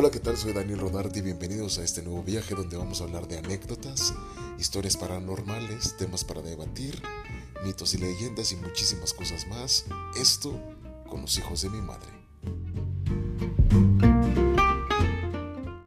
Hola, ¿qué tal? Soy Daniel Rodarte y bienvenidos a este nuevo viaje donde vamos a hablar de anécdotas, historias paranormales, temas para debatir, mitos y leyendas y muchísimas cosas más. Esto con los hijos de mi madre.